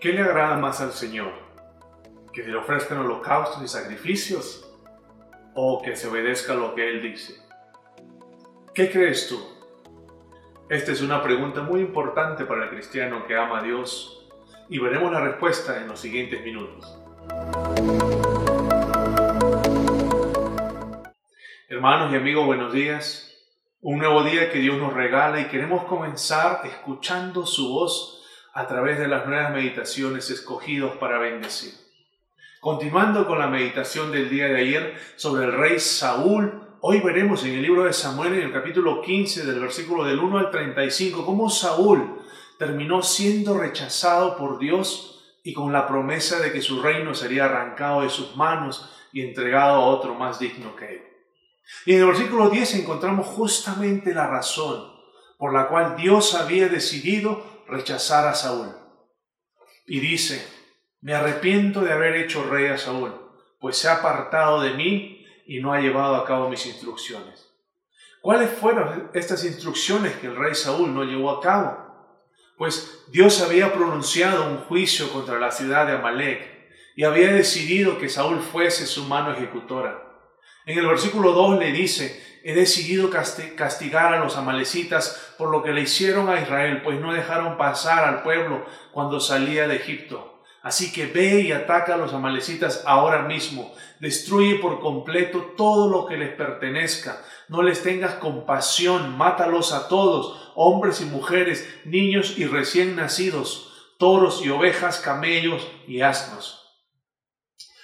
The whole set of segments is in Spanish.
¿Qué le agrada más al Señor? ¿Que se le ofrezcan holocaustos y sacrificios? ¿O que se obedezca lo que Él dice? ¿Qué crees tú? Esta es una pregunta muy importante para el cristiano que ama a Dios y veremos la respuesta en los siguientes minutos. Hermanos y amigos, buenos días. Un nuevo día que Dios nos regala y queremos comenzar escuchando su voz a través de las nuevas meditaciones escogidos para bendecir. Continuando con la meditación del día de ayer sobre el rey Saúl, hoy veremos en el libro de Samuel, en el capítulo 15, del versículo del 1 al 35, cómo Saúl terminó siendo rechazado por Dios y con la promesa de que su reino sería arrancado de sus manos y entregado a otro más digno que él. Y en el versículo 10 encontramos justamente la razón por la cual Dios había decidido rechazar a Saúl. Y dice, me arrepiento de haber hecho rey a Saúl, pues se ha apartado de mí y no ha llevado a cabo mis instrucciones. ¿Cuáles fueron estas instrucciones que el rey Saúl no llevó a cabo? Pues Dios había pronunciado un juicio contra la ciudad de Amalek y había decidido que Saúl fuese su mano ejecutora. En el versículo 2 le dice, he decidido castigar a los amalecitas por lo que le hicieron a Israel, pues no dejaron pasar al pueblo cuando salía de Egipto. Así que ve y ataca a los amalecitas ahora mismo. Destruye por completo todo lo que les pertenezca. No les tengas compasión. Mátalos a todos, hombres y mujeres, niños y recién nacidos, toros y ovejas, camellos y asnos.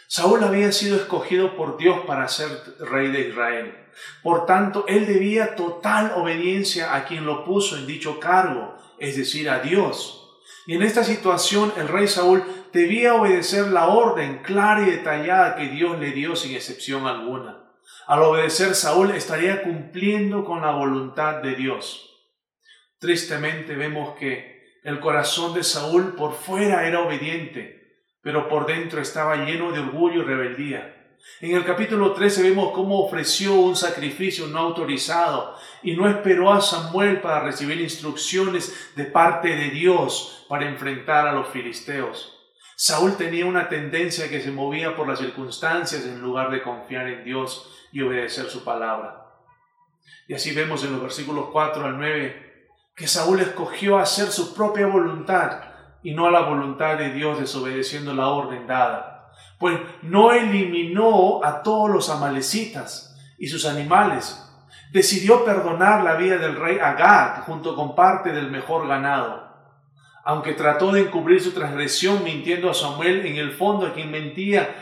Saúl había sido escogido por Dios para ser rey de Israel. Por tanto, él debía total obediencia a quien lo puso en dicho cargo, es decir, a Dios. Y en esta situación el rey Saúl debía obedecer la orden clara y detallada que Dios le dio sin excepción alguna. Al obedecer Saúl estaría cumpliendo con la voluntad de Dios. Tristemente vemos que el corazón de Saúl por fuera era obediente, pero por dentro estaba lleno de orgullo y rebeldía. En el capítulo 13 vemos cómo ofreció un sacrificio no autorizado y no esperó a Samuel para recibir instrucciones de parte de Dios para enfrentar a los filisteos. Saúl tenía una tendencia que se movía por las circunstancias en lugar de confiar en Dios y obedecer su palabra. Y así vemos en los versículos 4 al 9 que Saúl escogió hacer su propia voluntad y no a la voluntad de Dios desobedeciendo la orden dada pues no eliminó a todos los amalecitas y sus animales. Decidió perdonar la vida del rey Agag junto con parte del mejor ganado. Aunque trató de encubrir su transgresión mintiendo a Samuel, en el fondo a quien mentía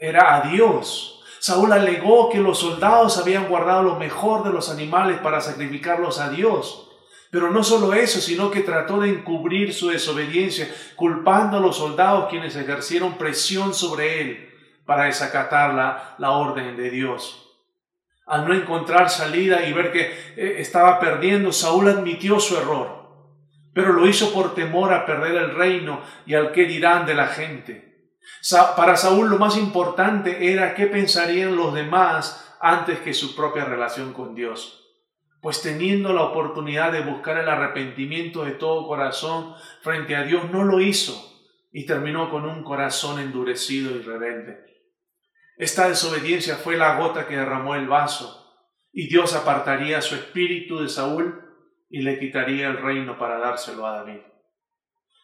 era a Dios. Saúl alegó que los soldados habían guardado lo mejor de los animales para sacrificarlos a Dios. Pero no solo eso, sino que trató de encubrir su desobediencia, culpando a los soldados quienes ejercieron presión sobre él para desacatar la, la orden de Dios. Al no encontrar salida y ver que eh, estaba perdiendo, Saúl admitió su error, pero lo hizo por temor a perder el reino y al que dirán de la gente. Para Saúl lo más importante era qué pensarían los demás antes que su propia relación con Dios pues teniendo la oportunidad de buscar el arrepentimiento de todo corazón frente a Dios, no lo hizo y terminó con un corazón endurecido y rebelde. Esta desobediencia fue la gota que derramó el vaso y Dios apartaría su espíritu de Saúl y le quitaría el reino para dárselo a David.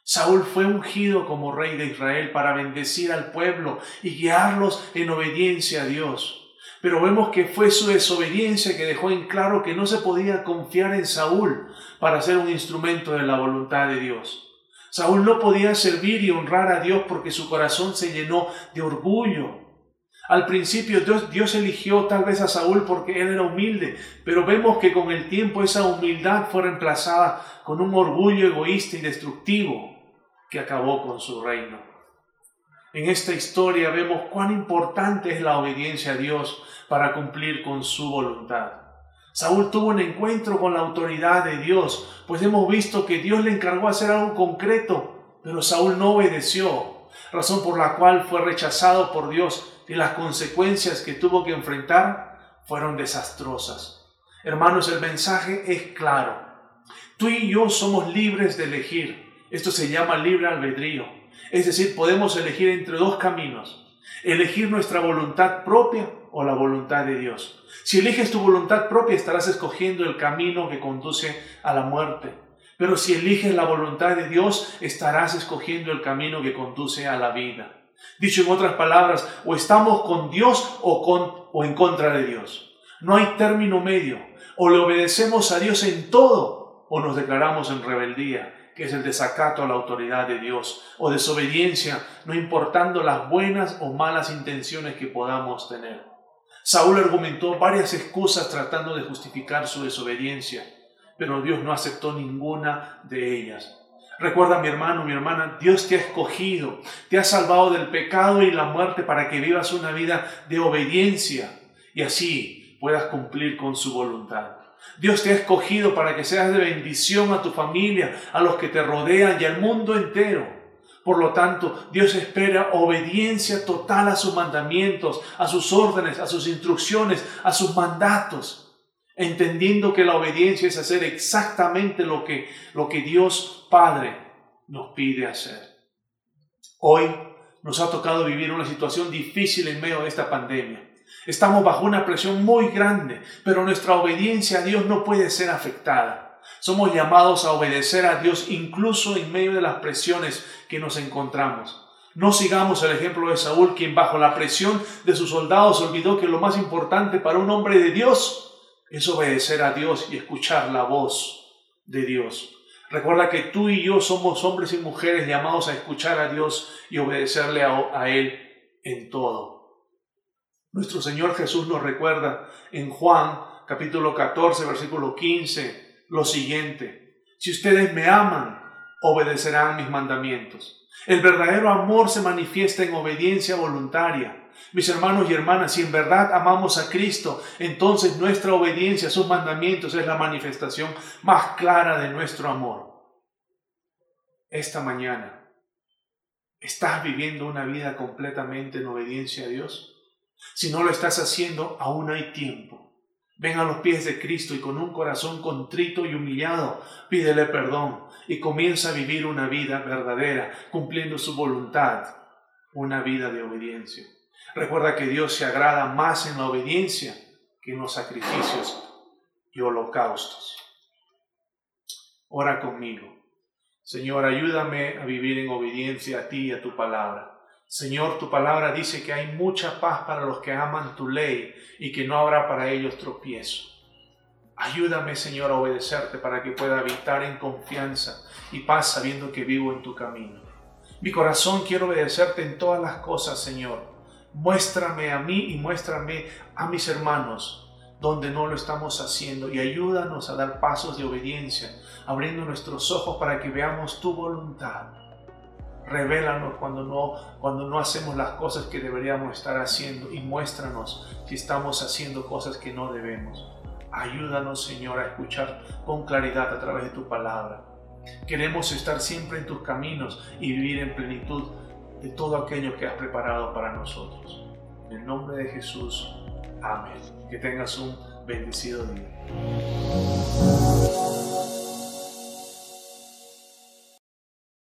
Saúl fue ungido como rey de Israel para bendecir al pueblo y guiarlos en obediencia a Dios. Pero vemos que fue su desobediencia que dejó en claro que no se podía confiar en Saúl para ser un instrumento de la voluntad de Dios. Saúl no podía servir y honrar a Dios porque su corazón se llenó de orgullo. Al principio Dios, eligió tal vez a Saúl porque él era humilde, pero vemos que con el tiempo esa humildad fue reemplazada con un orgullo egoísta y destructivo que acabó con su reino. En esta historia vemos cuán importante es la obediencia a Dios para cumplir con su voluntad. Saúl tuvo un encuentro con la autoridad de Dios, pues hemos visto que Dios le encargó hacer algo concreto, pero Saúl no obedeció, razón por la cual fue rechazado por Dios y las consecuencias que tuvo que enfrentar fueron desastrosas. Hermanos, el mensaje es claro. Tú y yo somos libres de elegir Esto se llama libre albedrío. Es decir, podemos elegir entre dos caminos. Elegir nuestra voluntad propia o la voluntad de Dios. Si eliges tu voluntad propia estarás escogiendo el camino que conduce a la muerte. Pero si eliges la voluntad de Dios estarás escogiendo el camino que conduce a la vida. Dicho en otras palabras, o estamos con Dios o, con, o en contra de Dios. No hay término medio. O le obedecemos a Dios en todo o nos declaramos en rebeldía que es el desacato a la autoridad de Dios, o desobediencia, no importando las buenas o malas intenciones que podamos tener. Saúl argumentó varias excusas tratando de justificar su desobediencia, pero Dios no aceptó ninguna de ellas. Recuerda, mi hermano, mi hermana, Dios te ha escogido, te ha salvado del pecado y la muerte para que vivas una vida de obediencia y así puedas cumplir con su voluntad. Dios te ha escogido para que seas de bendición a tu familia, a los que te rodean y al mundo entero. Por lo tanto, Dios espera obediencia total a sus mandamientos, a sus órdenes, a sus instrucciones, a sus mandatos, entendiendo que la obediencia es hacer exactamente lo que, lo que Dios Padre nos pide hacer. Hoy nos ha tocado vivir una situación difícil en medio de esta pandemia. Estamos bajo una presión muy grande, pero nuestra obediencia a Dios no puede ser afectada. Somos llamados a obedecer a Dios incluso en medio de las presiones que nos encontramos. No sigamos el ejemplo de Saúl, quien bajo la presión de sus soldados olvidó que lo más importante para un hombre de Dios es obedecer a Dios y escuchar la voz de Dios. Recuerda que tú y yo somos hombres y mujeres llamados a escuchar a Dios y obedecerle a, Él en todo. Nuestro Señor Jesús nos recuerda en Juan capítulo 14, versículo 15, lo siguiente. Si ustedes me aman, obedecerán mis mandamientos. El verdadero amor se manifiesta en obediencia voluntaria. Mis hermanos y hermanas, si en verdad amamos a Cristo, entonces nuestra obediencia a sus mandamientos es la manifestación más clara de nuestro amor. Esta mañana, ¿estás viviendo una vida completamente en obediencia a Dios? Si no lo estás haciendo, aún hay tiempo. Ven a los pies de Cristo y con un corazón contrito y humillado, pídele perdón y comienza a vivir una vida verdadera, cumpliendo su voluntad, una vida de obediencia. Recuerda que Dios se agrada más en la obediencia que en los sacrificios y holocaustos. Ora conmigo. Señor, ayúdame a vivir en obediencia a ti y a tu palabra. Señor, tu palabra dice que hay mucha paz para los que aman tu ley y que no habrá para ellos tropiezo. Ayúdame, Señor, a obedecerte para que pueda habitar en confianza y paz sabiendo que vivo en tu camino. Mi corazón quiere obedecerte en todas las cosas, Señor. Muéstrame a mí y muéstrame a mis hermanos donde no lo estamos haciendo y ayúdanos a dar pasos de obediencia, abriendo nuestros ojos para que veamos tu voluntad Revélanos cuando no, cuando no hacemos las cosas que deberíamos estar haciendo y muéstranos si estamos haciendo cosas que no debemos. Ayúdanos, Señor, a escuchar con claridad a través de tu palabra. Queremos estar siempre en tus caminos y vivir en plenitud de todo aquello que has preparado para nosotros. En el nombre de Jesús. Amén. Que tengas un bendecido día.